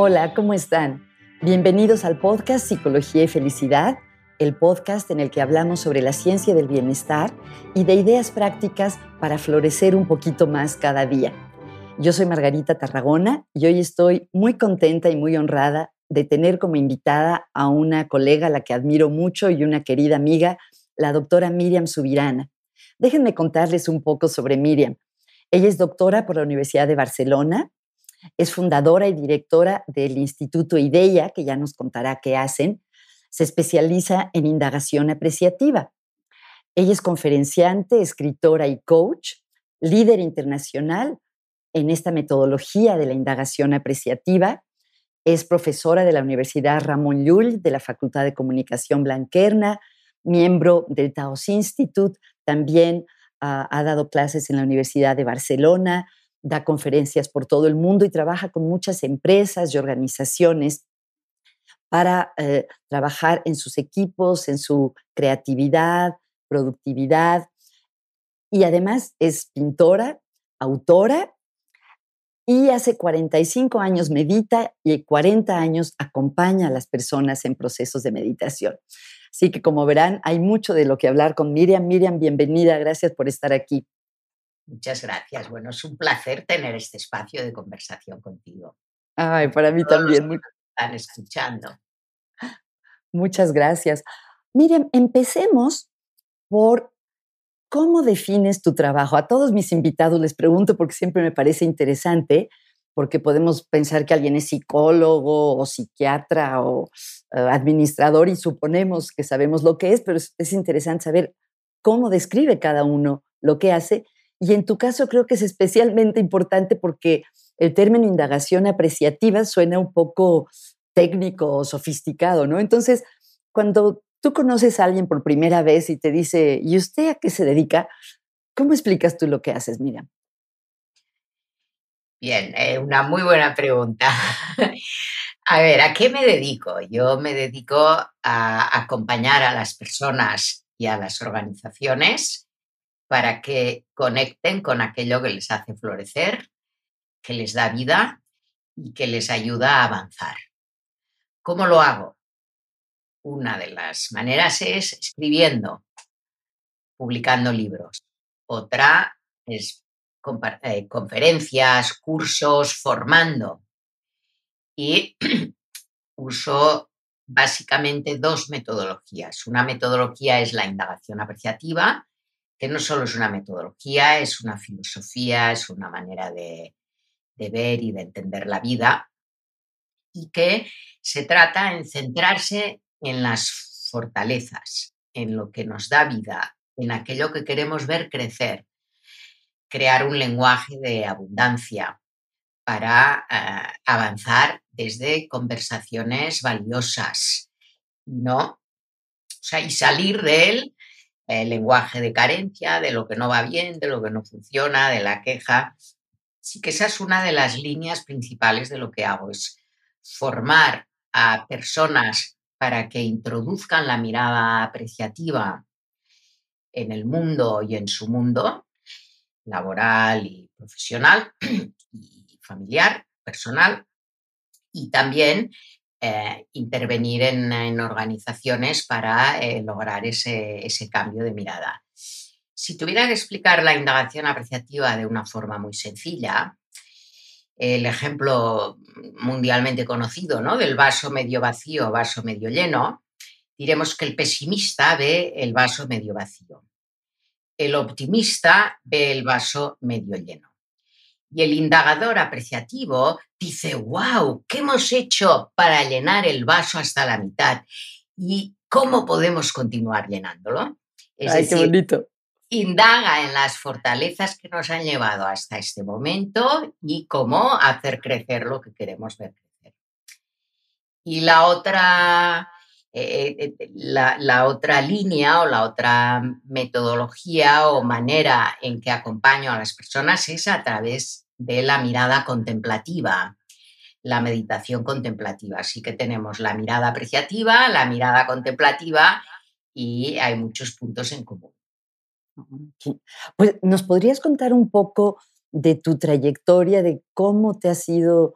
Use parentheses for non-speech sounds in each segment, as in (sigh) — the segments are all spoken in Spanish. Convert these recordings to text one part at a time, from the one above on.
Hola, ¿cómo están? Bienvenidos al podcast Psicología y Felicidad, el podcast en el que hablamos sobre la ciencia del bienestar y de ideas prácticas para florecer un poquito más cada día. Yo soy Margarita Tarragona y hoy estoy muy contenta y muy honrada de tener como invitada a una colega a la que admiro mucho y una querida amiga, la doctora Miriam Subirana. Déjenme contarles un poco sobre Miriam. Ella es doctora por la Universidad de Barcelona, es fundadora y directora del Instituto IDEA, que ya nos contará qué hacen. Se especializa en indagación apreciativa. Ella es conferenciante, escritora y coach, líder internacional en esta metodología de la indagación apreciativa. Es profesora de la Universidad Ramón Llull de la Facultad de Comunicación Blanquerna, miembro del Taos Institute, también ha, ha dado clases en la Universidad de Barcelona, da conferencias por todo el mundo y trabaja con muchas empresas y organizaciones para eh, trabajar en sus equipos, en su creatividad, productividad. Y además es pintora, autora y hace 45 años medita y 40 años acompaña a las personas en procesos de meditación. Así que como verán, hay mucho de lo que hablar con Miriam. Miriam, bienvenida, gracias por estar aquí. Muchas gracias. Bueno, es un placer tener este espacio de conversación contigo. Ay, para mí también. Muy... Están escuchando. Muchas gracias. Miriam, empecemos por ¿Cómo defines tu trabajo? A todos mis invitados les pregunto porque siempre me parece interesante, porque podemos pensar que alguien es psicólogo o psiquiatra o eh, administrador y suponemos que sabemos lo que es, pero es, es interesante saber cómo describe cada uno lo que hace. Y en tu caso creo que es especialmente importante porque el término indagación apreciativa suena un poco técnico o sofisticado, ¿no? Entonces, cuando tú conoces a alguien por primera vez y te dice, ¿y usted a qué se dedica? ¿Cómo explicas tú lo que haces, Miriam? Bien, eh, una muy buena pregunta. (laughs) a ver, ¿a qué me dedico? Yo me dedico a acompañar a las personas y a las organizaciones para que conecten con aquello que les hace florecer, que les da vida y que les ayuda a avanzar. ¿Cómo lo hago? Una de las maneras es escribiendo, publicando libros. Otra es eh, conferencias, cursos, formando. Y (clears throat) uso básicamente dos metodologías. Una metodología es la indagación apreciativa, que no solo es una metodología, es una filosofía, es una manera de, de ver y de entender la vida, y que se trata en centrarse en las fortalezas, en lo que nos da vida, en aquello que queremos ver crecer, crear un lenguaje de abundancia para eh, avanzar desde conversaciones valiosas, ¿no? y salir del lenguaje de carencia, de lo que no va bien, de lo que no funciona, de la queja. Sí que esa es una de las líneas principales de lo que hago, es formar a personas para que introduzcan la mirada apreciativa en el mundo y en su mundo laboral y profesional y familiar, personal, y también eh, intervenir en, organizaciones para eh, lograr ese, ese cambio de mirada. Si tuviera que explicar la indagación apreciativa de una forma muy sencilla, el ejemplo mundialmente conocido ¿no? del vaso medio vacío, vaso medio lleno, diremos que el pesimista ve el vaso medio vacío. El optimista ve el vaso medio lleno. Y el indagador apreciativo dice, wow, ¿qué hemos hecho para llenar el vaso hasta la mitad? ¿Y cómo podemos continuar llenándolo? Es Ay, qué bonito indaga en las fortalezas que nos han llevado hasta este momento y cómo hacer crecer lo que queremos ver crecer. Y la otra, eh, eh, eh, la, otra línea o la otra metodología o manera en que acompaño a las personas es a través de la mirada contemplativa, la meditación contemplativa. Así que tenemos la mirada apreciativa, la mirada contemplativa y hay muchos puntos en común. Pues, ¿nos podrías contar un poco de tu trayectoria, de cómo te has ido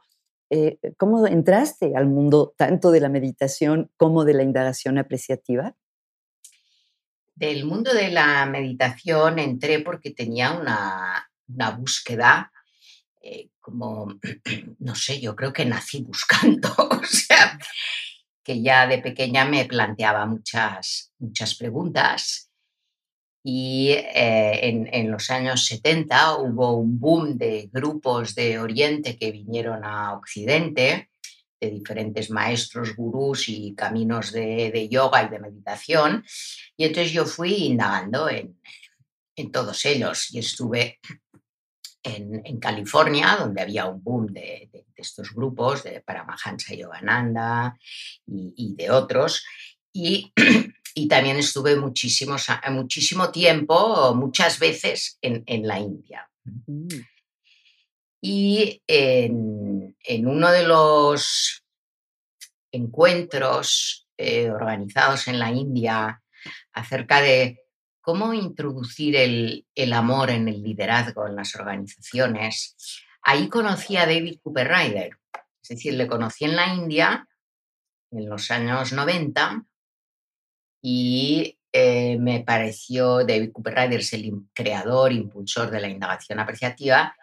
eh, ¿cómo entraste al mundo tanto de la meditación como de la indagación apreciativa? Del mundo de la meditación entré porque tenía una, búsqueda eh, como, (clears throat) no sé, yo creo que nací buscando, (laughs) o sea, que ya de pequeña me planteaba muchas, muchas preguntas y eh, en, los años 70 hubo un boom de grupos de Oriente que vinieron a Occidente, de diferentes maestros, gurús y caminos de, yoga y de meditación. Y entonces yo fui indagando en, todos ellos y estuve en, California, donde había un boom de, estos grupos, de Paramahansa Yogananda y, y de otros. Y (clears throat) y también estuve muchísimos, muchísimo tiempo, muchas veces en, la India. Mm. Y en, uno de los encuentros eh, organizados en la India acerca de cómo introducir el, el, amor en el liderazgo en las organizaciones, ahí conocí a David Cooper Ryder. Es decir, le conocí en la India en los años 90 y eh, me pareció, David Cooper Ryder es el creador, impulsor de la indagación apreciativa,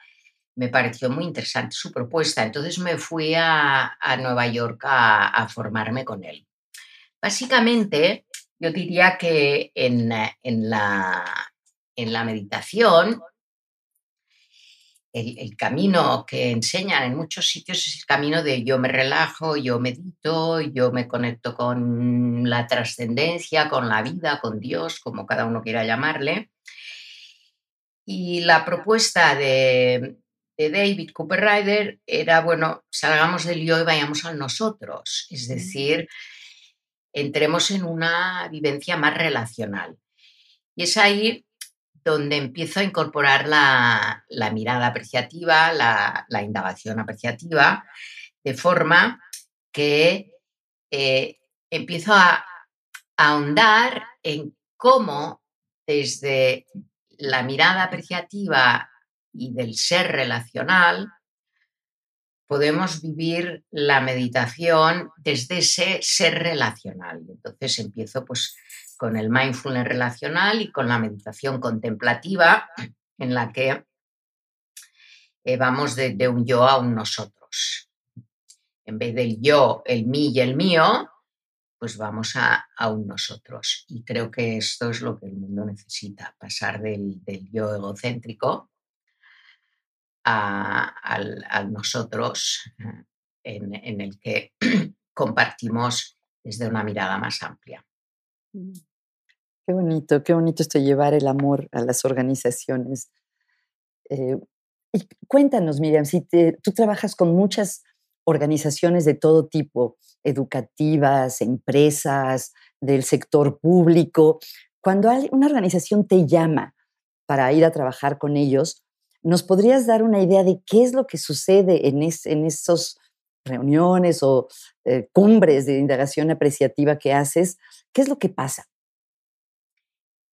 me pareció muy interesante su propuesta. Entonces me fui a, Nueva York a, formarme con él. Básicamente, yo diría que en, en, la, en la meditación el, camino que enseñan en muchos sitios es el camino de yo me relajo, yo medito, yo me conecto con la trascendencia, con la vida, con Dios, como cada uno quiera llamarle. Y la propuesta de, David Cooper Ryder era, bueno, salgamos del yo y vayamos al nosotros, es decir, entremos en una vivencia más relacional. Y es ahí donde empiezo a incorporar la, mirada apreciativa, la, indagación apreciativa, de forma que eh, empiezo a, ahondar en cómo desde la mirada apreciativa y del ser relacional podemos vivir la meditación desde ese ser relacional. Entonces empiezo pues con el mindfulness relacional y con la meditación contemplativa, en la que eh, vamos de, un yo a un nosotros. En vez del yo, el mí y el mío, pues vamos a, un nosotros. Y creo que esto es lo que el mundo necesita, pasar del, yo egocéntrico al, nosotros eh, en el que (clears throat) compartimos desde una mirada más amplia. Qué bonito, qué bonito esto llevar el amor a las organizaciones. Eh, y cuéntanos, Miriam, si tú trabajas con muchas organizaciones de todo tipo, educativas, empresas, del sector público, cuando una organización te llama para ir a trabajar con ellos, ¿nos podrías dar una idea de qué es lo que sucede en, en esas reuniones o eh, cumbres de indagación apreciativa que haces? ¿Qué es lo que pasa?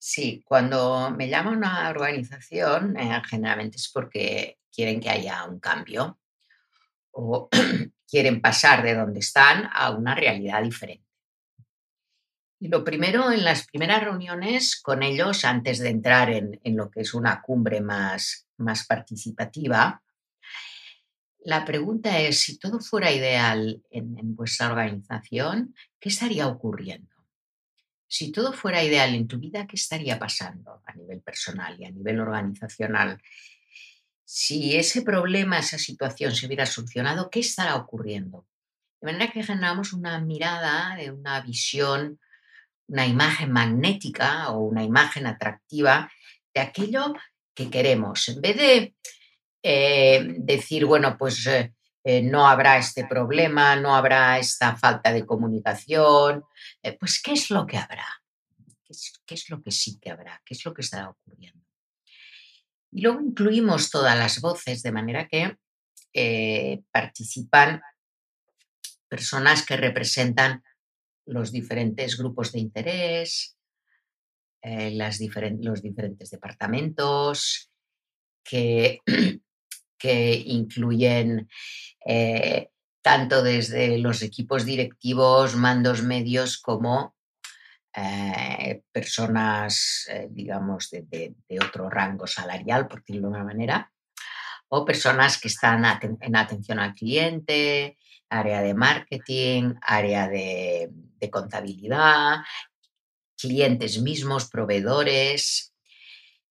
Sí, cuando me llama una organización, eh, generalmente es porque quieren que haya un cambio o (clears throat) quieren pasar de donde están a una realidad diferente. Y lo primero, en las primeras reuniones con ellos, antes de entrar en, lo que es una cumbre más, más participativa, la pregunta es, si todo fuera ideal en vuestra organización, ¿qué estaría ocurriendo? Si todo fuera ideal en tu vida, ¿qué estaría pasando a nivel personal y a nivel organizacional? Si ese problema, esa situación se hubiera solucionado, ¿qué estará ocurriendo? De manera que generamos una mirada, una visión, una imagen magnética o una imagen atractiva de aquello que queremos. En vez de eh, decir, bueno, pues eh, eh, no habrá este problema, no habrá esta falta de comunicación, eh, pues ¿qué es lo que habrá? ¿Qué es, lo que sí que habrá? ¿Qué es lo que estará ocurriendo? Y luego incluimos todas las voces de manera que eh, participan personas que representan los diferentes grupos de interés, los diferentes departamentos, que, (clears throat) que incluyen eh, tanto desde los equipos directivos, mandos medios, como eh, personas, eh, digamos, de, otro rango salarial, por decirlo de una manera, o personas que están en atención al cliente, área de marketing, área de, de contabilidad, clientes mismos, proveedores.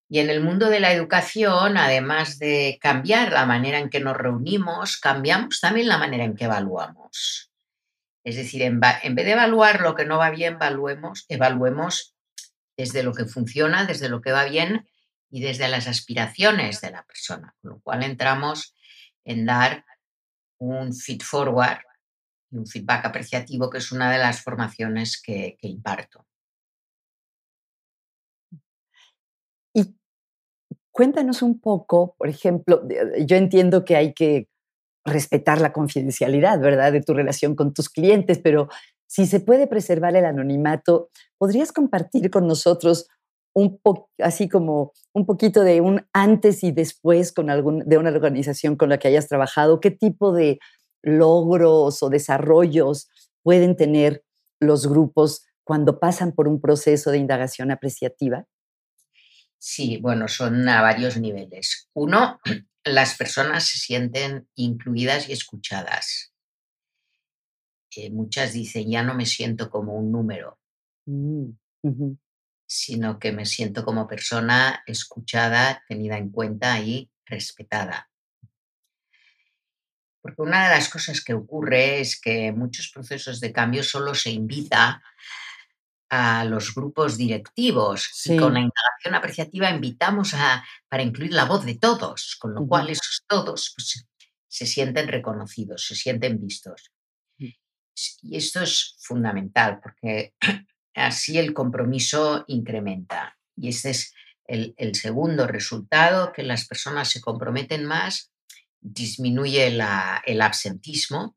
Y en el mundo de la educación, además de cambiar la manera en que nos reunimos, cambiamos también la manera en que evaluamos. Es decir, en, vez de evaluar lo que no va bien, evaluemos, evaluemos desde lo que funciona, desde lo que va bien y desde las aspiraciones de la persona, con lo cual entramos en dar un feed forward y un feedback apreciativo, que es una de las formaciones que imparto. Cuéntanos un poco, por ejemplo, yo entiendo que hay que respetar la confidencialidad, ¿verdad?, de tu relación con tus clientes, pero si se puede preservar el anonimato, ¿podrías compartir con nosotros un poco, así como un poquito de un antes y después con algún, de una organización con la que hayas trabajado? ¿Qué tipo de logros o desarrollos pueden tener los grupos cuando pasan por un proceso de indagación apreciativa? Sí, bueno, son a varios niveles. Uno, las personas se sienten incluidas y escuchadas. Eh, muchas dicen, ya no me siento como un número, mm, sino que me siento como persona escuchada, tenida en cuenta y respetada. Porque una de las cosas que ocurre es que muchos procesos de cambio solo se invita a los grupos directivos y con la indagación apreciativa invitamos a, para incluir la voz de todos, con lo cual esos todos pues, se sienten reconocidos, se sienten vistos. Mm. Y esto es fundamental porque (clears throat) así el compromiso incrementa. Y este es el, el, segundo resultado, que las personas se comprometen más, disminuye la, el absentismo,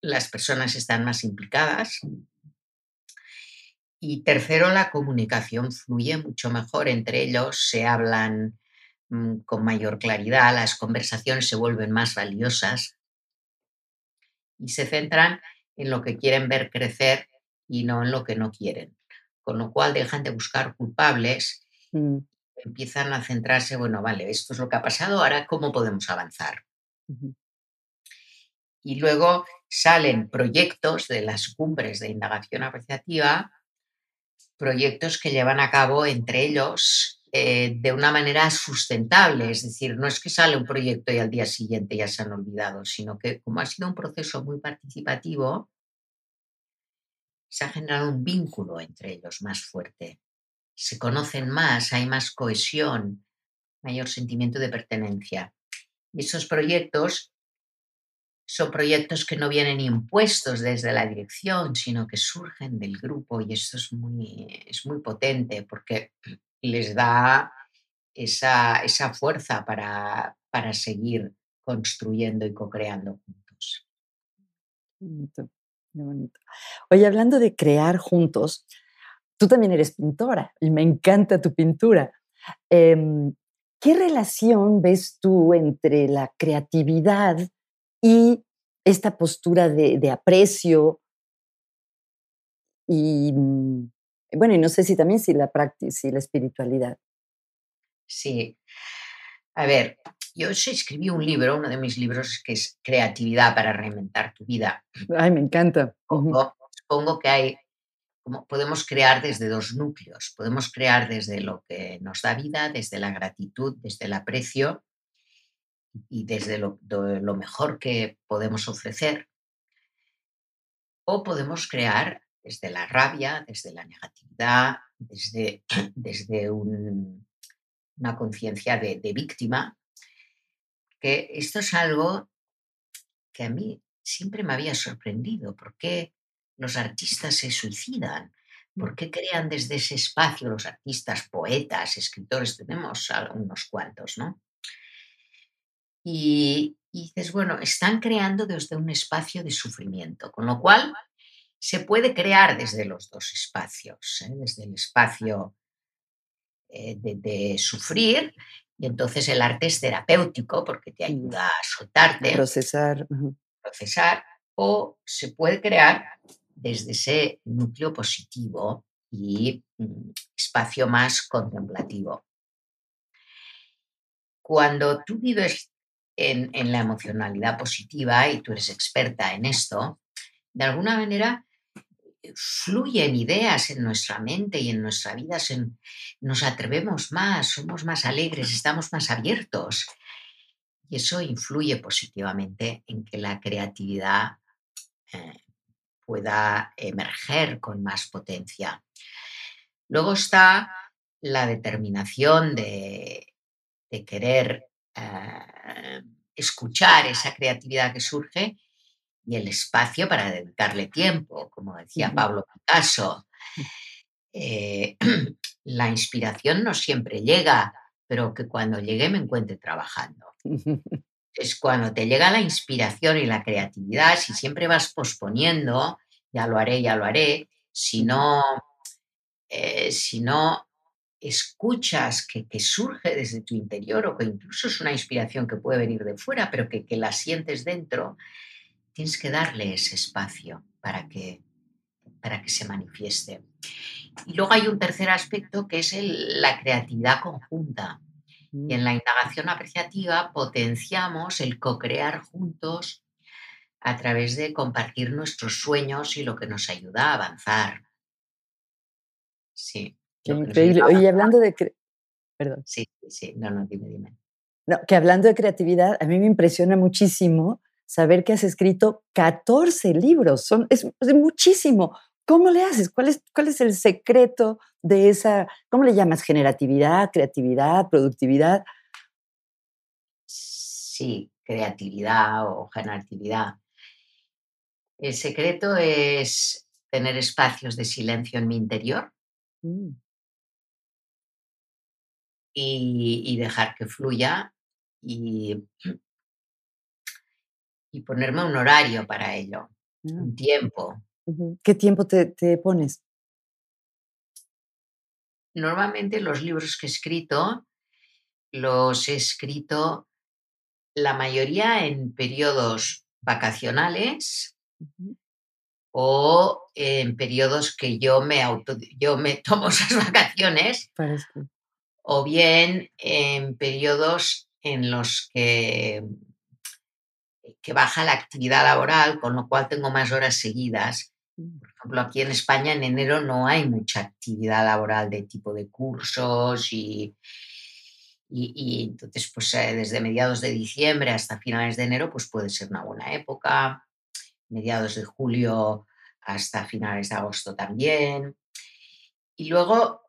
las personas están más implicadas y tercero, la comunicación fluye mucho mejor entre ellos, se hablan mm, con mayor claridad, las conversaciones se vuelven más valiosas y se centran en lo que quieren ver crecer y no en lo que no quieren. Con lo cual dejan de buscar culpables, mm. empiezan a centrarse, bueno, vale, esto es lo que ha pasado, ahora cómo podemos avanzar. Y luego salen proyectos de las cumbres de indagación apreciativa proyectos que llevan a cabo entre ellos eh, de una manera sustentable. Es decir, no es que sale un proyecto y al día siguiente ya se han olvidado, sino que como ha sido un proceso muy participativo, se ha generado un vínculo entre ellos más fuerte. Se conocen más, hay más cohesión, mayor sentimiento de pertenencia. Y esos proyectos son proyectos que no vienen impuestos desde la dirección, sino que surgen del grupo y esto es muy, es muy potente porque les da esa, esa fuerza para, para, seguir construyendo y co-creando juntos. Bonito. Oye, hablando de crear juntos, tú también eres pintora y me encanta tu pintura. Em, ¿Qué relación ves tú entre la creatividad y esta postura de, aprecio y, mm, bueno, y no sé si también si la práctica, si la espiritualidad. Sí. A ver, yo escribí un libro, uno de mis libros, que es Creatividad para reinventar tu vida. Ay, me encanta. Supongo, que hay, como podemos crear desde dos núcleos. Podemos crear desde lo que nos da vida, desde la gratitud, desde el aprecio, y desde lo, lo mejor que podemos ofrecer, o podemos crear desde la rabia, desde la negatividad, desde, desde una conciencia de, de, víctima, que esto es algo que a mí siempre me había sorprendido. ¿Por qué los artistas se suicidan? ¿Por qué crean desde ese espacio los artistas, poetas, escritores? Tenemos unos cuantos, ¿no? Y, dices, bueno, están creando desde un espacio de sufrimiento, con lo cual se puede crear desde los dos espacios, ¿eh? desde el espacio eh, de, sufrir, y entonces el arte es terapéutico porque te ayuda a soltarte. Procesar. procesar o se puede crear desde ese núcleo positivo y mm, espacio más contemplativo. Cuando tú vives en, la emocionalidad positiva y tú eres experta en esto, de alguna manera eh, fluyen ideas en nuestra mente y en nuestra vida, nos atrevemos más, somos más alegres, estamos más abiertos. Y eso influye positivamente en que la creatividad eh, pueda emerger con más potencia. Luego está la determinación de, querer eh, escuchar esa creatividad que surge y el espacio para dedicarle tiempo, como decía Pablo Picasso. Eh, (clears throat) la inspiración no siempre llega, pero que cuando llegue me encuentre trabajando. (laughs) Es cuando te llega la inspiración y la creatividad, si siempre vas posponiendo, ya lo haré, ya lo haré, si no, eh, si no escuchas que, surge desde tu interior o que incluso es una inspiración que puede venir de fuera, pero que, la sientes dentro, tienes que darle ese espacio para que, para que se manifieste. Y luego hay un tercer aspecto que es la creatividad conjunta. Y en mm. la indagación apreciativa potenciamos el co-crear juntos a través de compartir nuestros sueños y lo que nos ayuda a avanzar. Sí. Qué increíble. Oye, hablando de... Perdón. Sí, sí, no, no, dime, dime. No, que hablando de creatividad, a mí me impresiona muchísimo saber que has escrito 14 libros. Son, es, es muchísimo. ¿Cómo le haces? ¿Cuál es, ¿Cuál es el secreto de esa, ¿cómo le llamas? Generatividad, creatividad, productividad. Sí, creatividad o generatividad. El secreto es tener espacios de silencio en mi interior mm. Y, dejar que fluya y, y ponerme un horario para ello, un ah. tiempo. ¿Qué tiempo te, pones? Normalmente los libros que he escrito los he escrito la mayoría en periodos vacacionales o en periodos que yo me auto, yo me (laughs) tomo esas vacaciones o bien en periodos en los que que baja la actividad laboral, con lo cual tengo más horas seguidas. Por ejemplo, aquí en España en enero no hay mucha actividad laboral de tipo de cursos y, y, entonces pues eh, desde mediados de diciembre hasta finales de enero pues puede ser una buena época, mediados de julio hasta finales de agosto también. Y luego,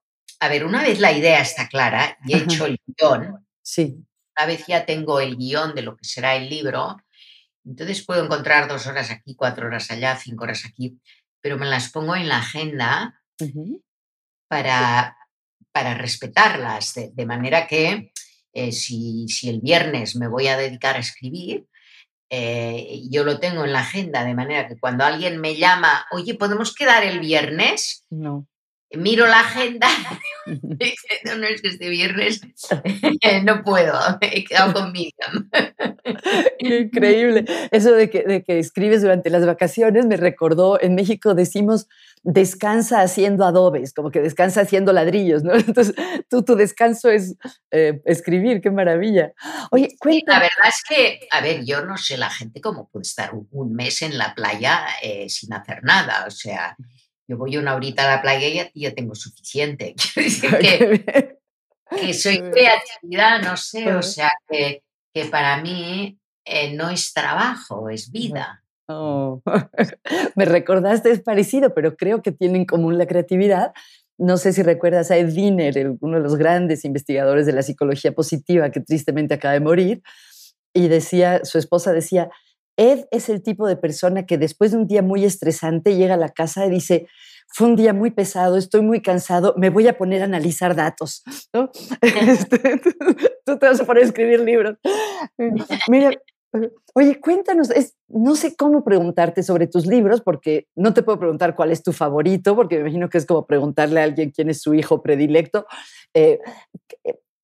a ver, una vez la idea está clara y he hecho el guion, sí. una vez ya tengo el guion de lo que será el libro, entonces puedo encontrar dos horas aquí, cuatro horas allá, cinco horas aquí, pero me las pongo en la agenda para, para respetarlas, de, manera que eh, si, el viernes me voy a dedicar a escribir, eh, yo lo tengo en la agenda, de manera que cuando alguien me llama, oye, ¿podemos quedar el viernes? No miro la agenda (laughs) no, es que este viernes (laughs) no puedo, he quedado con Miriam. increíble. Eso de que, de que escribes durante las vacaciones me recordó, en México decimos descansa haciendo adobes, como que descansa haciendo ladrillos, ¿no? (laughs) Entonces, tú, tu descanso es eh, escribir, qué maravilla. Oye, cuéntame. la verdad es que, a ver, yo no sé la gente cómo puede estar un, mes en la playa eh, sin hacer nada, o sea, yo voy una horita a la playa y ya, ya tengo suficiente. (laughs) Quiero (laughs) decir que, soy creatividad, no sé, o sea, que, que para mí eh, no es trabajo, es vida. Oh. (laughs) Me recordaste, es parecido, pero creo que tienen en común la creatividad. No sé si recuerdas a Ed Wiener, uno de los grandes investigadores de la psicología positiva que tristemente acaba de morir, y decía, su esposa decía, Ed es el tipo de persona que después de un día muy estresante llega a la casa y dice, fue un día muy pesado, estoy muy cansado, me voy a poner a analizar datos. ¿no? (laughs) Este, tú te vas a poner a escribir libros. Mira, oye, cuéntanos, es, no sé cómo preguntarte sobre tus libros, porque no te puedo preguntar cuál es tu favorito, porque me imagino que es como preguntarle a alguien quién es su hijo predilecto. Eh,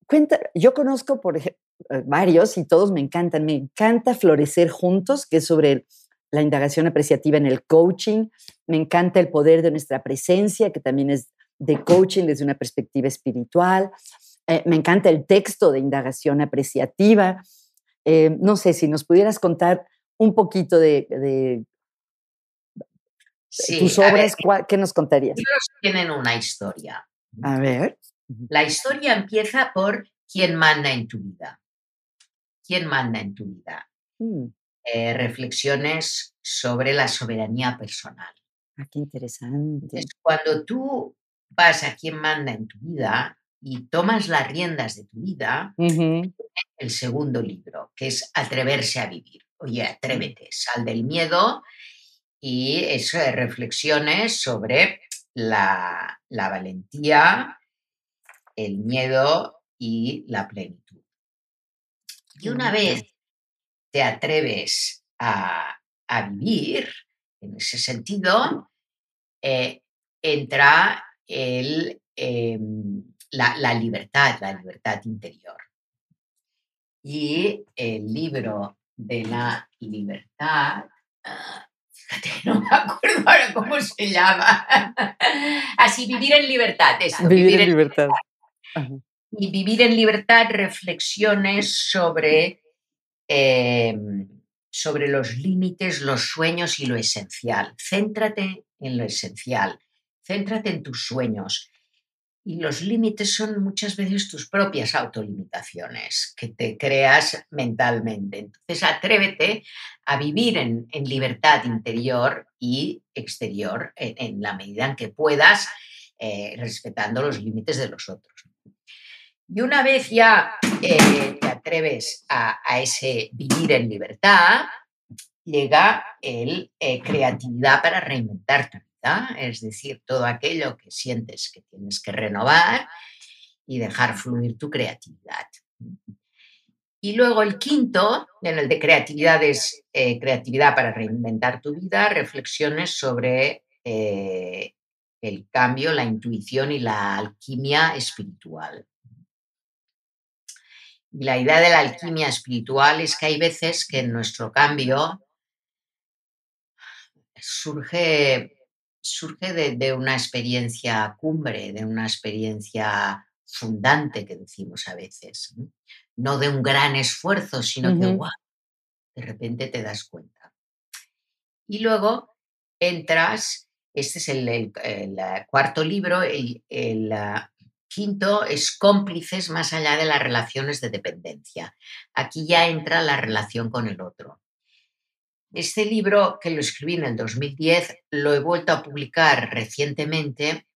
cuenta, yo conozco, por ejemplo, varios y todos me encantan. Me encanta Florecer Juntos, que es sobre la indagación apreciativa en el coaching. Me encanta el poder de nuestra presencia, que también es de coaching desde una perspectiva espiritual. Eh, me encanta el texto de indagación apreciativa. Eh, no sé si nos pudieras contar un poquito de, tus obras, ¿qué nos contarías? Tienen una historia. A ver. La historia empieza por quién manda en tu vida. ¿Quién manda en tu vida? Mm. Eh, reflexiones sobre la soberanía personal. Ah, qué interesante. cuando tú vas a quién manda en tu vida y tomas las riendas de tu vida, el segundo libro, que es Atreverse a vivir. Oye, atrévete, sal del miedo y eso de reflexiones sobre la, la valentía, el miedo y la plenitud. Y una vez te atreves a, vivir en ese sentido, eh, entra el, em, la, libertad, la libertad interior. Y el libro de la libertad, ah, fíjate, (laughs) no me acuerdo ahora cómo se llama. (laughs) Así, vivir en libertad. vivir, en libertad. Y vivir en libertad, reflexiones sobre Em, sobre los límites, los sueños y lo esencial. Céntrate en lo esencial, céntrate en tus sueños. Y los límites son muchas veces tus propias autolimitaciones que te creas mentalmente. Entonces, atrévete a vivir en, libertad interior y exterior en, la medida en que puedas, eh, respetando los límites de los otros. Y una vez ya eh, te atreves a, ese vivir en libertad, llega el eh, creatividad para reinventar tu vida, es decir, todo aquello que sientes que tienes que renovar y dejar fluir tu creatividad. Y luego el quinto, en el de creatividad es eh, creatividad para reinventar tu vida, reflexiones sobre el cambio, la intuición y la alquimia espiritual. Y la idea de la alquimia espiritual es que hay veces que en nuestro cambio surge, surge de, una experiencia cumbre, de una experiencia fundante que decimos a veces. No, de un gran esfuerzo, sino que de repente te das cuenta. Y luego entras, este es el, cuarto libro, el, Quinto es cómplices más allá de las relaciones de dependencia. Aquí ya entra la relación con el otro. Este libro, que lo escribí en el 2010, lo he vuelto a publicar recientemente,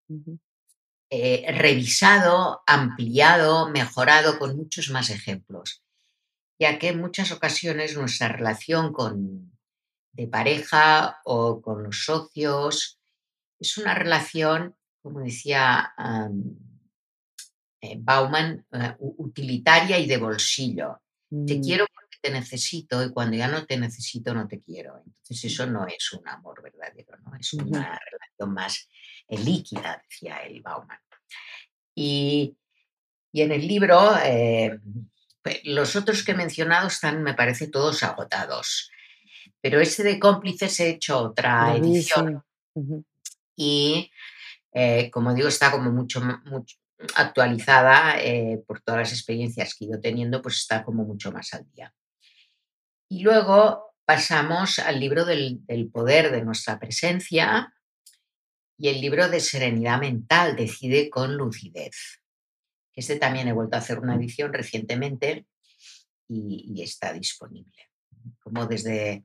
eh, revisado, ampliado, mejorado con muchos más ejemplos, ya que en muchas ocasiones nuestra relación con, de pareja o con los socios es una relación, como decía eh, Bauman, eh, utilitaria y de bolsillo. Te mm. quiero porque te necesito y cuando ya no te necesito no te quiero. Entonces eso no es un amor verdadero, ¿no? es una relación más eh, líquida, decía el Bauman. Y, en el libro, pues, los otros que he mencionado están, me parece, todos agotados. Pero ese de cómplices he hecho otra edición. Y como digo, está como mucho, mucho, actualizada eh, por todas las experiencias que he ido teniendo, pues está como mucho más al día. Y luego pasamos al libro del, poder de nuestra presencia y el libro de serenidad mental, decide con lucidez. Este también he vuelto a hacer una edición recientemente y, está disponible. Como desde,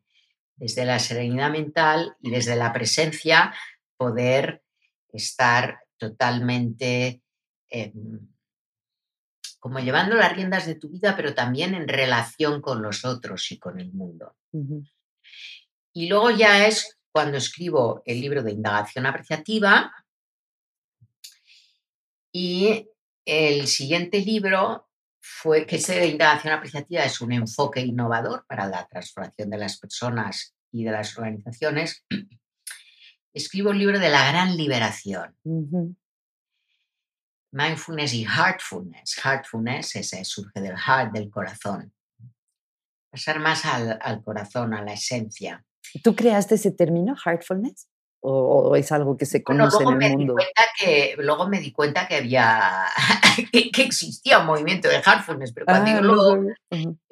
desde la serenidad mental y desde la presencia poder estar totalmente Como llevando las riendas de tu vida, pero también en relación con los otros y con el mundo. Y luego ya es cuando escribo el libro de indagación apreciativa y el siguiente libro fue que ese de indagación apreciativa es un enfoque innovador para la transformación de las personas y de las organizaciones. (clears throat) Escribo el libro de la gran liberación mindfulness y heartfulness. Heartfulness ese surge del heart, del corazón. Pasar más al, corazón, a la esencia. ¿Tú creaste ese término, heartfulness? ¿O, es algo que se conoce en el mundo? que, luego me di cuenta que había, (laughs) que, existía un movimiento de heartfulness, pero cuando ah, luego,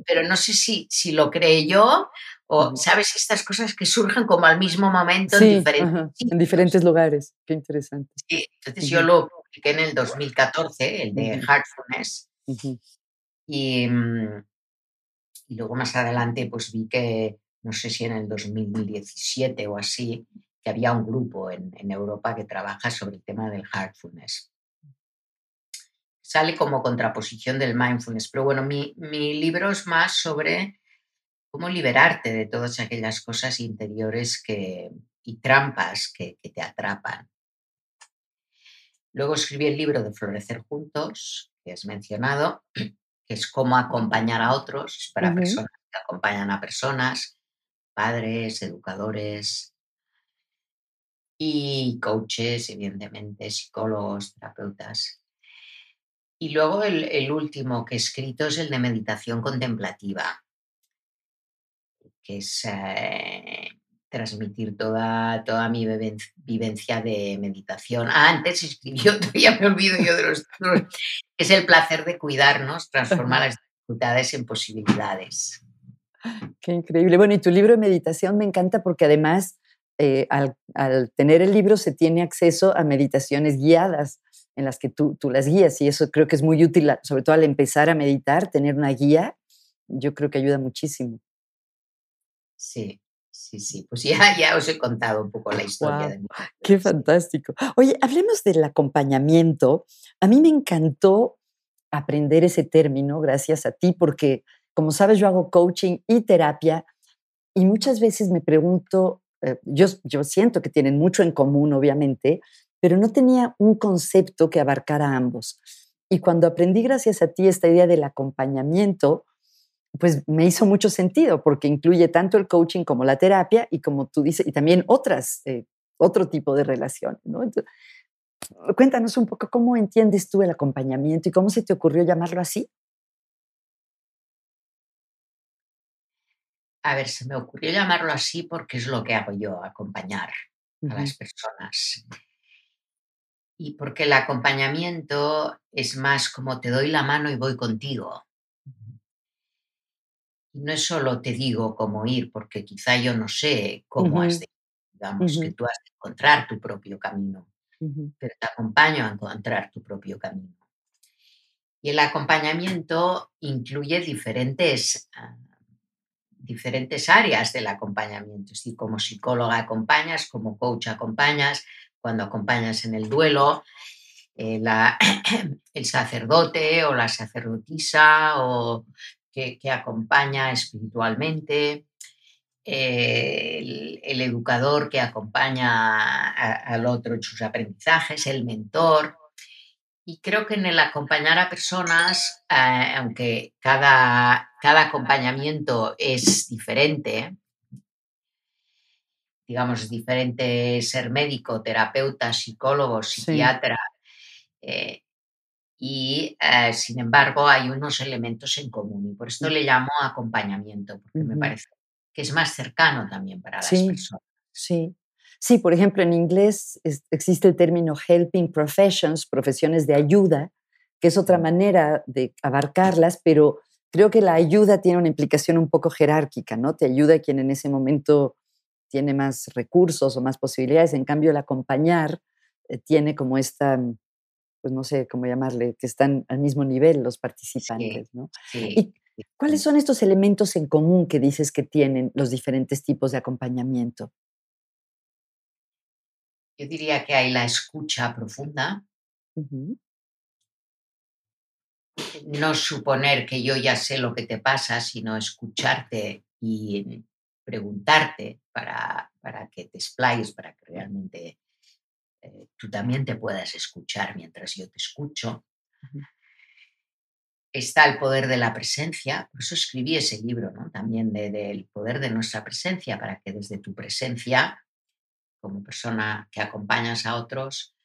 pero no sé si, si lo creé yo o, ¿sabes? Estas cosas que surgen como al mismo momento en, diferentes, en diferentes lugares. Qué interesante. Sí, entonces yo lo publiqué en el 2014, el de Heartfulness. y, mm, y, luego más adelante pues vi que, no sé si en el 2017 o así, que había un grupo en, en Europa que trabaja sobre el tema del Heartfulness sale como contraposición del mindfulness. Pero bueno, mi, mi, libro es más sobre cómo liberarte de todas aquellas cosas interiores que, y trampas que, te atrapan. Luego escribí el libro de Florecer Juntos, que has mencionado, (clears throat) que es cómo acompañar a otros, para personas que acompañan a personas, padres, educadores y coaches, evidentemente, psicólogos, terapeutas. Y luego el, el último que he escrito es el de meditación contemplativa, que es eh, transmitir toda, toda mi vivencia de meditación. Ah, antes escribió, (laughs) todavía me olvido yo de los es el placer de cuidarnos, transformar las dificultades en posibilidades. Qué increíble. Bueno, y tu libro de meditación me encanta porque además eh, al, tener el libro se tiene acceso a meditaciones guiadas en las que tú, tú las guías y eso creo que es muy útil, sobre todo al empezar a meditar, tener una guía, yo creo que ayuda muchísimo. Sí, sí, sí. Pues (laughs) ya, ya os he contado un poco la historia de mi Qué fantástico. Oye, hablemos del acompañamiento. A mí me encantó aprender ese término gracias a ti porque, como sabes, yo hago coaching y terapia y muchas veces me pregunto, eh, yo, yo siento que tienen mucho en común, obviamente, pero no tenía un concepto que abarcara ambos. Y cuando aprendí gracias a ti esta idea del acompañamiento, pues me hizo mucho sentido porque incluye tanto el coaching como la terapia y como tú dices, y también otras, eh, otro tipo de relación. ¿no? cuéntanos un poco cómo entiendes tú el acompañamiento y cómo se te ocurrió llamarlo así. A ver, se me ocurrió llamarlo así porque es lo que hago yo, acompañar a las personas. Y porque el acompañamiento es más como te doy la mano y voy contigo no es solo te digo cómo ir, porque quizá yo no sé cómo has de digamos, que tú has de encontrar tu propio camino, pero te acompaño a encontrar tu propio camino. Y el acompañamiento incluye diferentes, ah, diferentes áreas del acompañamiento. Es decir, como psicóloga acompañas, como coach acompañas, cuando acompañas en el duelo, eh, (clears throat) el sacerdote o la sacerdotisa o que, acompaña espiritualmente, eh, el, educador que acompaña al otro en sus aprendizajes, el mentor. Y creo que en el acompañar a personas, eh, aunque cada, cada acompañamiento es diferente, digamos, es diferente ser médico, terapeuta, psicólogo, psiquiatra, eh, y eh, sin embargo hay unos elementos en común y por esto le llamo acompañamiento, porque me parece que es más cercano también para las personas. Sí, sí, por ejemplo, en inglés existe el término helping professions, profesiones de ayuda, que es otra manera de abarcarlas, pero creo que la ayuda tiene una implicación un poco jerárquica, ¿no? Te ayuda a quien en ese momento tiene más recursos o más posibilidades, en cambio el acompañar eh, tiene como esta pues no sé cómo llamarle, que están al mismo nivel los participantes, ¿no? ¿Y cuáles son estos elementos en común que dices que tienen los diferentes tipos de acompañamiento? Yo diría que hay la escucha profunda. No suponer que yo ya sé lo que te pasa, sino escucharte y preguntarte para, para que te explayes, para que realmente eh, tú también te puedas escuchar mientras yo te escucho. Está el poder de la presencia, por eso escribí ese libro, ¿no? También del poder de nuestra presencia, para que desde tu presencia, como persona que acompañas a otros,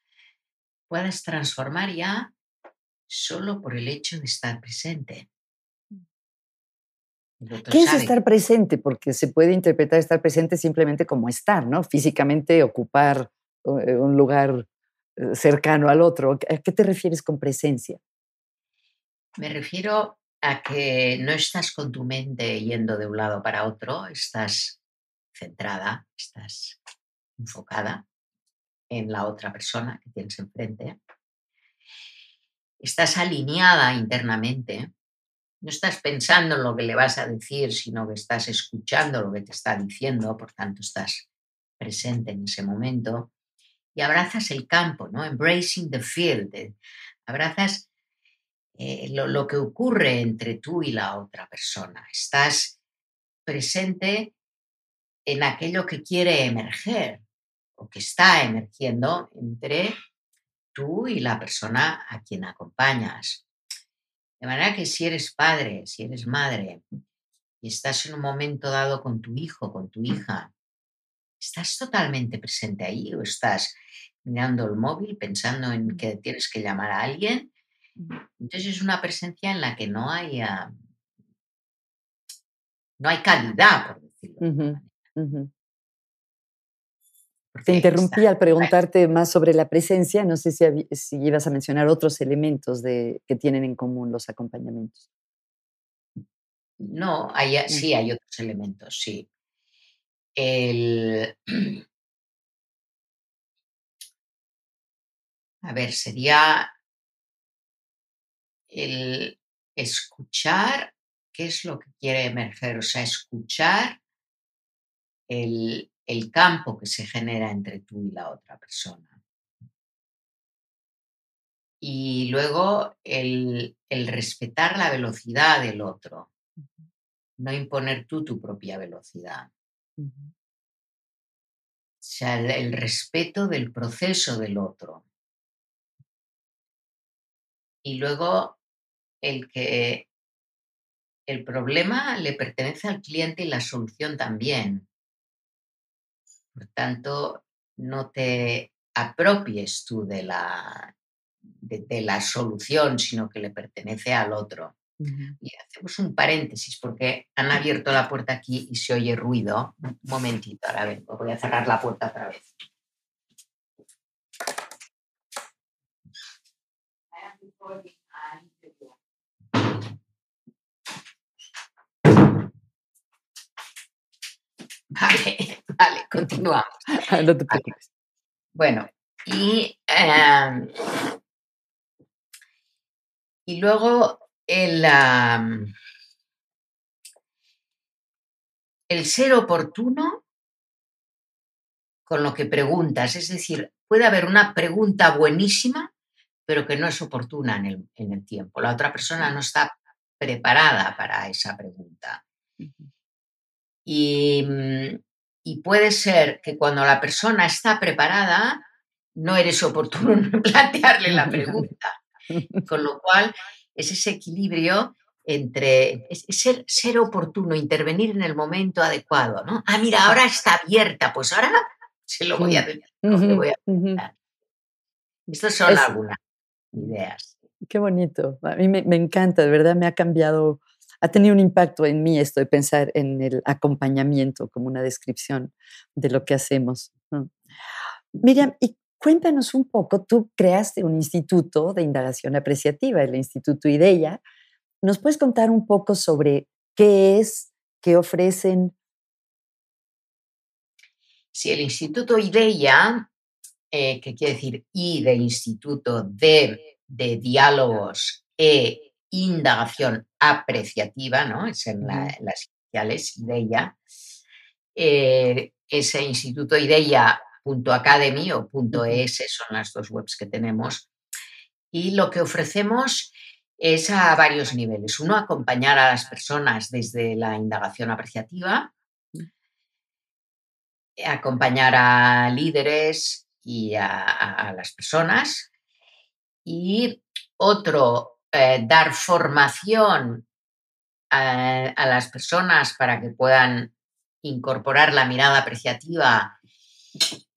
puedas transformar ya solo por el hecho de estar presente. ¿Qué es estar presente? Porque se puede interpretar estar presente simplemente como estar, ¿no? Físicamente ocupar un lugar eh, cercano al otro. ¿A qué te refieres con presencia? Me refiero a que no estás con tu mente yendo de un lado para otro, estás centrada, estás enfocada en la otra persona que tienes enfrente. Estás alineada internamente. No estás pensando en lo que le vas a decir, sino que estás escuchando lo que te está diciendo, por tanto estás presente en ese momento. Y abrazas el campo, ¿no? Embracing the field. Eh, abrazas eh, lo, lo que ocurre entre tú y la otra persona. Estás presente en aquello que quiere emerger o que está emergiendo entre tú y la persona a quien acompañas. De manera que si eres padre, si eres madre y estás en un momento dado con tu hijo, con tu hija, ¿estás totalmente presente ahí o estás mirando el móvil pensando en que tienes que llamar a alguien? Entonces es una presencia en la que no hay, no hay calidad, por decirlo. Te interrumpí al preguntarte más sobre la presencia. No sé si, si ibas a mencionar otros elementos de, que tienen en común los acompañamientos. No, hay, mm. sí hay otros elementos, sí. El, (clears throat) a ver, sería el escuchar qué es lo que quiere emerger, o sea, escuchar el, campo que se genera entre tú y la otra persona. Y luego el, respetar la velocidad del otro, no imponer tú tu propia velocidad. O sea, el, respeto del proceso del otro. Y luego el que el problema le pertenece al cliente y la solución también. Por tanto, no te apropies tú de la, de, la solución, sino que le pertenece al otro. Y hacemos un paréntesis porque han abierto la puerta aquí y se oye ruido. Un momentito, ahora vengo, voy a cerrar la puerta otra vez. (laughs) Vale, vale, continuamos. No te preocupes. Bueno, y, em, y luego el, el ser oportuno con lo que preguntas. Es decir, puede haber una pregunta buenísima, pero que no es oportuna en el, en el tiempo. La otra persona no está preparada para esa pregunta. Mm, y, puede ser que cuando la persona está preparada, no eres oportuno (laughs) en plantearle la (laughs) pregunta. Con lo cual, es ese equilibrio entre ser, ser, oportuno, intervenir en el momento adecuado, ¿no? Ah, mira, ahora está abierta, pues ahora se lo voy a decir. Estas son algunas ideas. Qué bonito. A mí me, me, encanta, de verdad me ha cambiado ha tenido un impacto en mí esto de pensar en el acompañamiento como una descripción de lo que hacemos. Miriam, y cuéntanos un poco, tú creaste un instituto de indagación apreciativa, el Instituto IDEA. ¿Nos puedes contar un poco sobre qué es, qué ofrecen? Sí, el Instituto IDEA, eh, que quiere decir I de Instituto de, de Diálogos e indagación apreciativa, ¿no? Es en las iniciales IDEIA. Eh, ese instituto IDEIA.academy o .es son las dos webs que tenemos. Y lo que ofrecemos es a varios niveles. Uno, acompañar a las personas desde la indagación apreciativa, acompañar a líderes y a las personas. Y otro, eh, dar formación a, las personas para que puedan incorporar la mirada apreciativa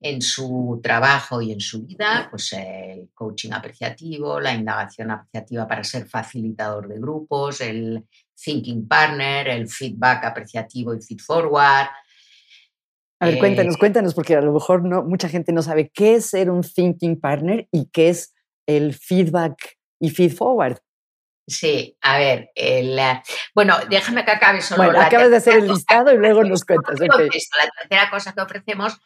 en su trabajo y en su vida, pues el coaching apreciativo, la indagación apreciativa para ser facilitador de grupos, el thinking partner, el feedback apreciativo y feed forward. A ver, cuéntanos, Eh, cuéntanos, porque a lo mejor no, mucha gente no sabe qué es ser un thinking partner y qué es el feedback y feed forward. Sí, a ver, el, eh, bueno, déjame que acabe solo Bueno, la acabas de hacer el listado y luego nos cuentas. La tercera cosa que ofrecemos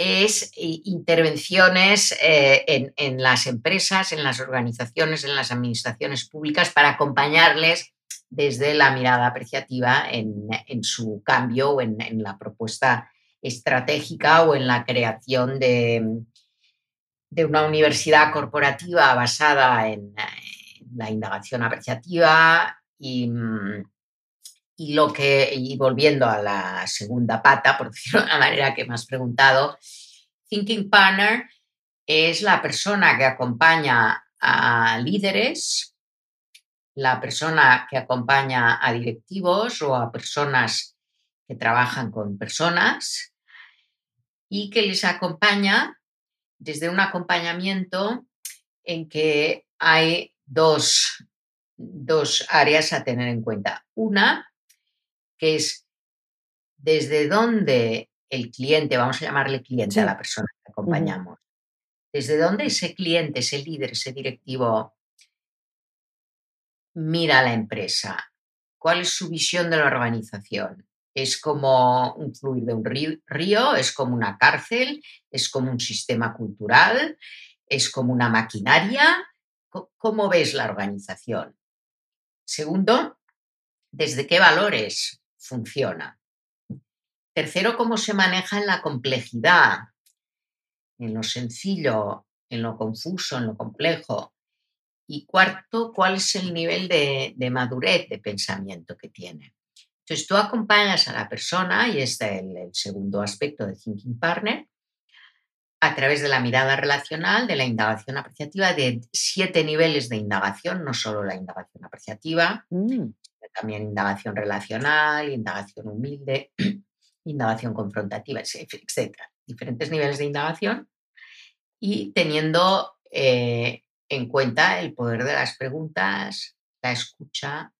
es i- intervenciones eh, en, en las empresas, en las organizaciones, en las administraciones públicas para acompañarles desde la mirada apreciativa en, en su cambio o en, en la propuesta estratégica o en la creación de, de una universidad corporativa basada en, eh, la indagación apreciativa y, mm, y lo que, volviendo a la segunda pata, por (laughs) decirlo de una manera que me has preguntado, Thinking Partner es la persona que acompaña a líderes, la persona que acompaña a directivos o a personas que trabajan con personas y que les acompaña desde un acompañamiento en que hay dos, dos áreas a tener en cuenta. Una, que es desde dónde el cliente, vamos a llamarle cliente Sí. a la persona que acompañamos, desde dónde ese cliente, ese líder, ese directivo mira a la empresa, cuál es su visión de la organización. Es como un fluir de un río- es como una cárcel, es como un sistema cultural, es como una maquinaria. ¿Cómo ves la organización? Segundo, ¿desde qué valores funciona? Tercero, ¿cómo se maneja en la complejidad, en lo sencillo, en lo confuso, en lo complejo? Y cuarto, ¿cuál es el nivel de, madurez de pensamiento que tiene? Entonces, tú acompañas a la persona, y este es el, el segundo aspecto de Thinking Partner, a través de la mirada relacional, de la indagación apreciativa, de siete niveles de indagación, no solo la indagación apreciativa, Mm, también indagación relacional, indagación humilde, (clears throat) indagación confrontativa, etc. Diferentes niveles de indagación y teniendo eh, en cuenta el poder de las preguntas, la escucha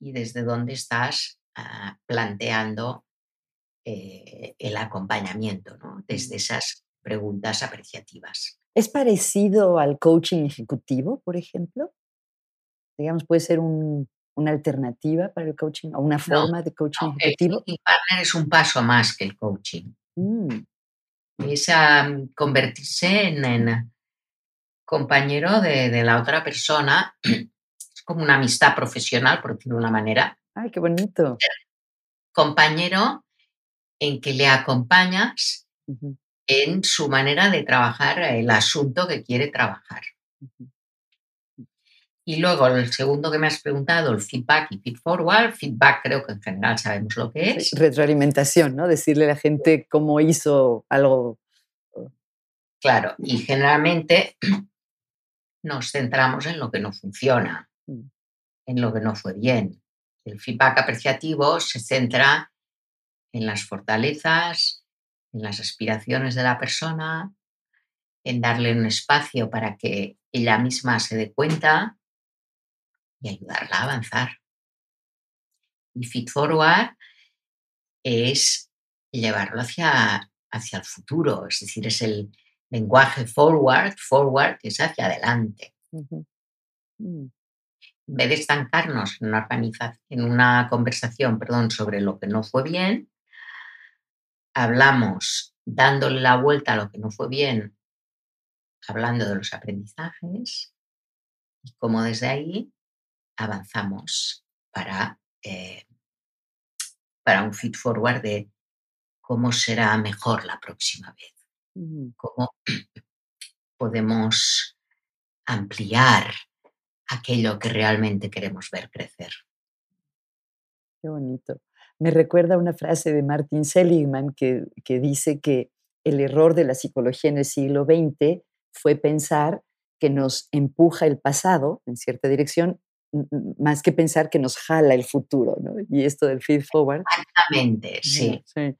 y desde dónde estás ah, planteando eh, el acompañamiento, ¿no? desde esas preguntas apreciativas. ¿Es parecido al coaching ejecutivo, por ejemplo? Digamos, puede ser un- una alternativa para el coaching o una No, forma de coaching no, el ejecutivo. thinking partner es un paso más que el coaching. Mm, es a convertirse en, en compañero de, de la otra persona. Es como una amistad profesional, por decirlo de una manera. Ay, qué bonito. Compañero en que le acompañas en su manera de trabajar el asunto que quiere trabajar. Y luego el segundo que me has preguntado, el feedback y feed forward. Feedback creo que en general sabemos lo que es. retroalimentación, ¿no? Decirle a la gente cómo hizo algo. Claro, y generalmente (clears throat) nos centramos en lo que no funciona. Mm. en lo que no fue bien. El feedback apreciativo se centra en las fortalezas, en las aspiraciones de la persona, en darle un espacio para que ella misma se dé cuenta y ayudarla a avanzar. Y feed forward es llevarlo hacia, hacia el futuro, es decir, es el lenguaje forward, forward, que es hacia adelante. Mm, en vez de estancarnos en una, organiza- en una conversación perdón, sobre lo que no fue bien, hablamos dándole la vuelta a lo que no fue bien, hablando de los aprendizajes y cómo desde ahí avanzamos para, eh, para un feed forward de cómo será mejor la próxima vez, cómo podemos ampliar aquello que realmente queremos ver crecer. Qué bonito. Me recuerda una frase de Martin Seligman que, que dice que el error de la psicología en el siglo XX fue pensar que nos empuja el pasado en cierta dirección, más que pensar que nos jala el futuro, ¿no? Y esto del feed forward. Exactamente, Ujú, sí. sí.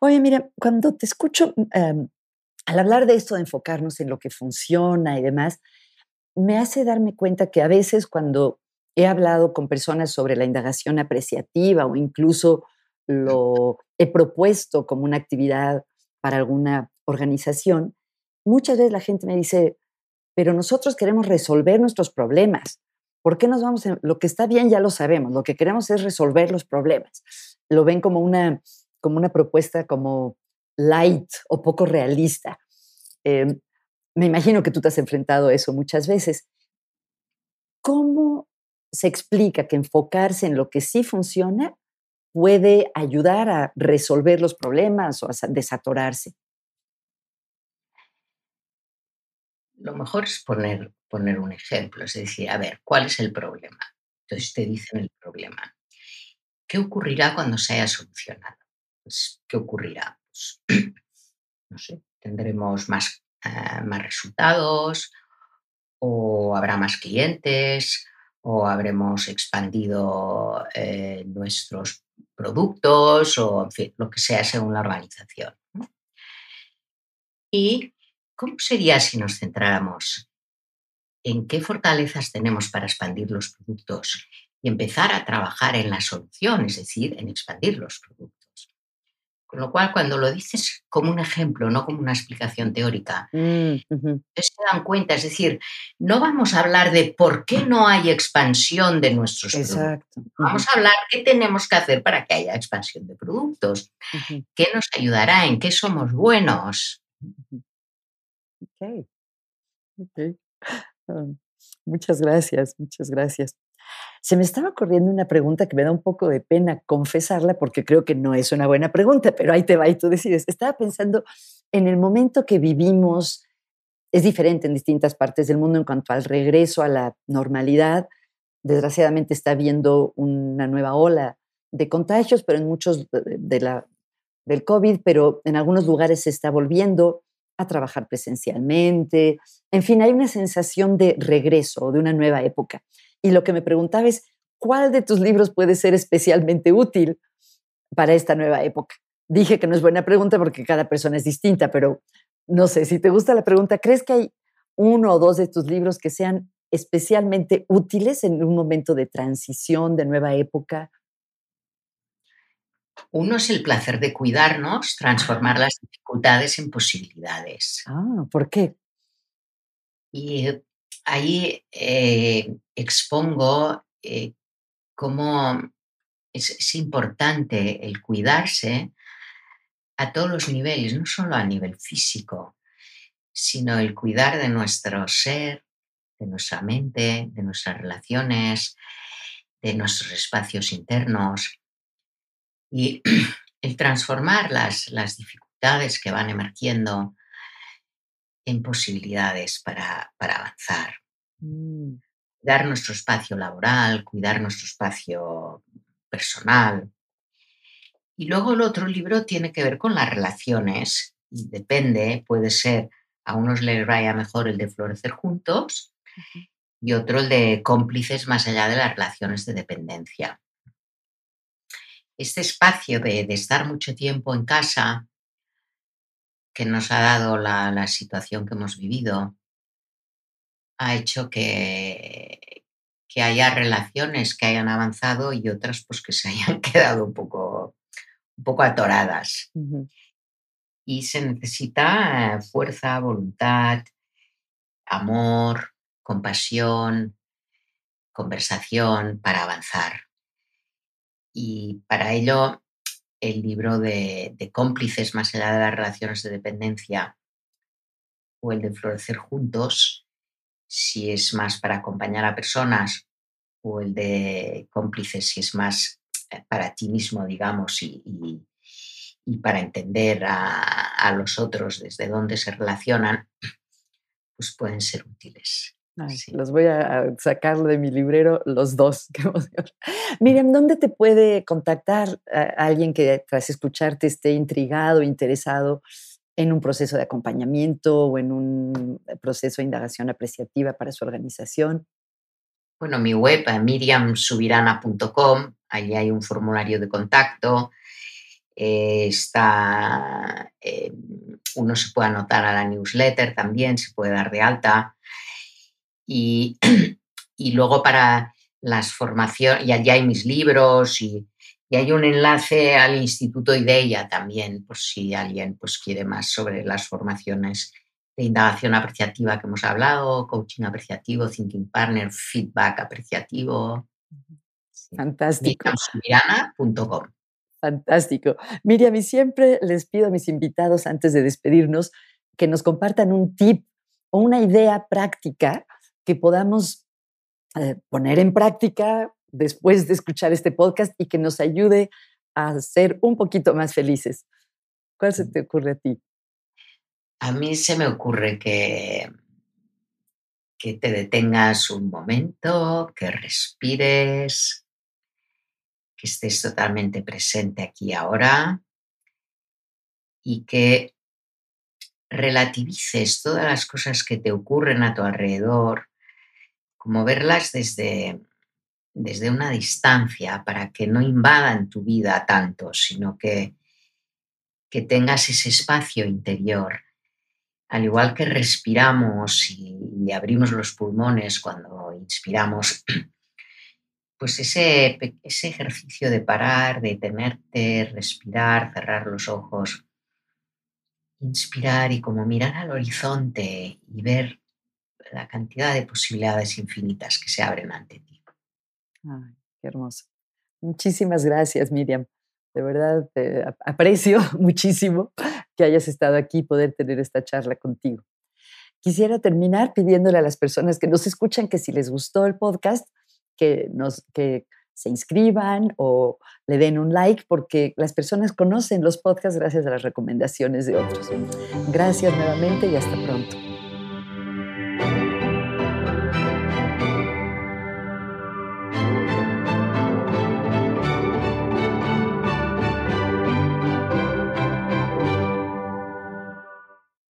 Oye, mira, cuando te escucho, mm, em, al hablar de esto de enfocarnos en lo que funciona y demás, me hace darme cuenta que a veces cuando he hablado con personas sobre la indagación apreciativa o incluso lo he propuesto como una actividad para alguna organización, muchas veces la gente me dice, pero nosotros queremos resolver nuestros problemas. ¿Por qué nos vamos? En, lo que está bien ya lo sabemos, lo que queremos es resolver los problemas. Lo ven como una, como una propuesta como light o poco realista. Em, me imagino que tú te has enfrentado a eso muchas veces. ¿Cómo se explica que enfocarse en lo que sí funciona puede ayudar a resolver los problemas o a desatorarse? Lo mejor es poner, poner un ejemplo, es decir, a ver, ¿cuál es el problema? Entonces te dicen el problema. ¿Qué ocurrirá cuando se haya solucionado? Pues, ¿Qué ocurrirá? Pues, (clears throat) no sé, tendremos más, eh, más resultados o habrá más clientes o habremos expandido eh, nuestros productos o en fin, lo que sea según la organización. ¿Y cómo sería si nos centráramos en qué fortalezas tenemos para expandir los productos y empezar a trabajar en la solución, es decir, en expandir los productos? Con lo cual, cuando lo dices como un ejemplo, no como una explicación teórica, mm, se dan cuenta. Es decir, no vamos a hablar de por qué no hay expansión de nuestros productos. Vamos a hablar qué tenemos que hacer para que haya expansión de productos, qué nos ayudará, en qué somos buenos. Ok. (laughs) muchas gracias, muchas gracias. Se me estaba ocurriendo una pregunta que me da un poco de pena confesarla porque creo que no es una buena pregunta, pero ahí te va y tú decides. Estaba pensando en el momento que vivimos, es diferente en distintas partes del mundo en cuanto al regreso a la normalidad. Desgraciadamente está habiendo una nueva ola de contagios, pero en muchos de la, del COVID, pero en algunos lugares se está volviendo a trabajar presencialmente. En fin, hay una sensación de regreso, de una nueva época. Y lo que me preguntaba es, ¿cuál de tus libros puede ser especialmente útil para esta nueva época? Dije que no es buena pregunta porque cada persona es distinta, pero no sé, si te gusta la pregunta, ¿crees que hay uno o dos de tus libros que sean especialmente útiles en un momento de transición, de nueva época? Uno es el placer de cuidarnos, transformar las dificultades en posibilidades. Ah, ¿por qué? Y ahí eh, expongo eh, cómo es, importante el cuidarse a todos los niveles, no solo a nivel físico, sino el cuidar de nuestro ser, de nuestra mente, de nuestras relaciones, de nuestros espacios internos y (clears throat) el transformar las, las dificultades que van emergiendo en posibilidades para, avanzar. Mm. Cuidar nuestro espacio laboral, cuidar nuestro espacio personal. Y luego el otro libro tiene que ver con las relaciones y depende, puede ser, a unos les vaya mejor el de Florecer Juntos y otro el de cómplices más allá de las relaciones de dependencia. Este espacio de estar mucho tiempo en casa, que nos ha dado la, situación que hemos vivido ha hecho que, que haya relaciones que hayan avanzado y otras pues que se (laughs) hayan quedado un poco, un poco atoradas. Y se necesita fuerza, voluntad, amor, compasión, conversación para avanzar. Y para ello el libro de, cómplices más allá de las relaciones de dependencia o el de florecer juntos, si es más para acompañar a personas, o el de cómplices si es más eh, para ti mismo, digamos, y, para entender a, los otros desde dónde se relacionan, pues pueden ser útiles. Los voy a sacar de mi librero los dos. (laughs) Miriam, ¿dónde te puede contactar alguien que tras escucharte esté intrigado, interesado en un proceso de acompañamiento o en un proceso de indagación apreciativa para su organización? Bueno, mi web, eh, miriamsubirana.com, ahí hay un formulario de contacto. Eh, está, eh, uno se puede anotar a la newsletter también, se puede dar de alta. (clears throat) Y, luego para las formaciones, y allí hay mis libros y, hay un enlace al Instituto IDEIA también, por si alguien pues, quiere más sobre las formaciones de indagación apreciativa que hemos hablado, coaching apreciativo, thinking partner, feedback apreciativo. Fantástico. Mirana.com. Fantástico. Miriam, y siempre les pido a mis invitados antes de despedirnos que nos compartan un tip o una idea práctica que podamos eh, poner en práctica después de escuchar este podcast y que nos ayude a ser un poquito más felices. ¿Cuál se te ocurre a ti? A mí se me ocurre que, que te detengas un momento, que respires, que estés totalmente presente aquí ahora y que relativices todas las cosas que te ocurren a tu alrededor, como verlas desde, desde una distancia para que no invadan tu vida tanto, sino que, que tengas ese espacio interior. Al igual que respiramos y, abrimos los pulmones cuando inspiramos, (clears throat) pues ese, ese ejercicio de parar, de tenerte, respirar, cerrar los ojos, inspirar y como mirar al horizonte y ver la cantidad de posibilidades infinitas que se abren ante ti. Ay, qué hermoso. Muchísimas gracias, Miriam. De verdad, te aprecio (laughs) muchísimo que hayas estado aquí y poder tener esta charla contigo. Quisiera terminar pidiéndole a las personas que nos escuchan que si les gustó el podcast, que, nos, que se inscriban o le den un like porque las personas conocen los podcasts gracias a las recomendaciones de otros. Gracias nuevamente y hasta pronto.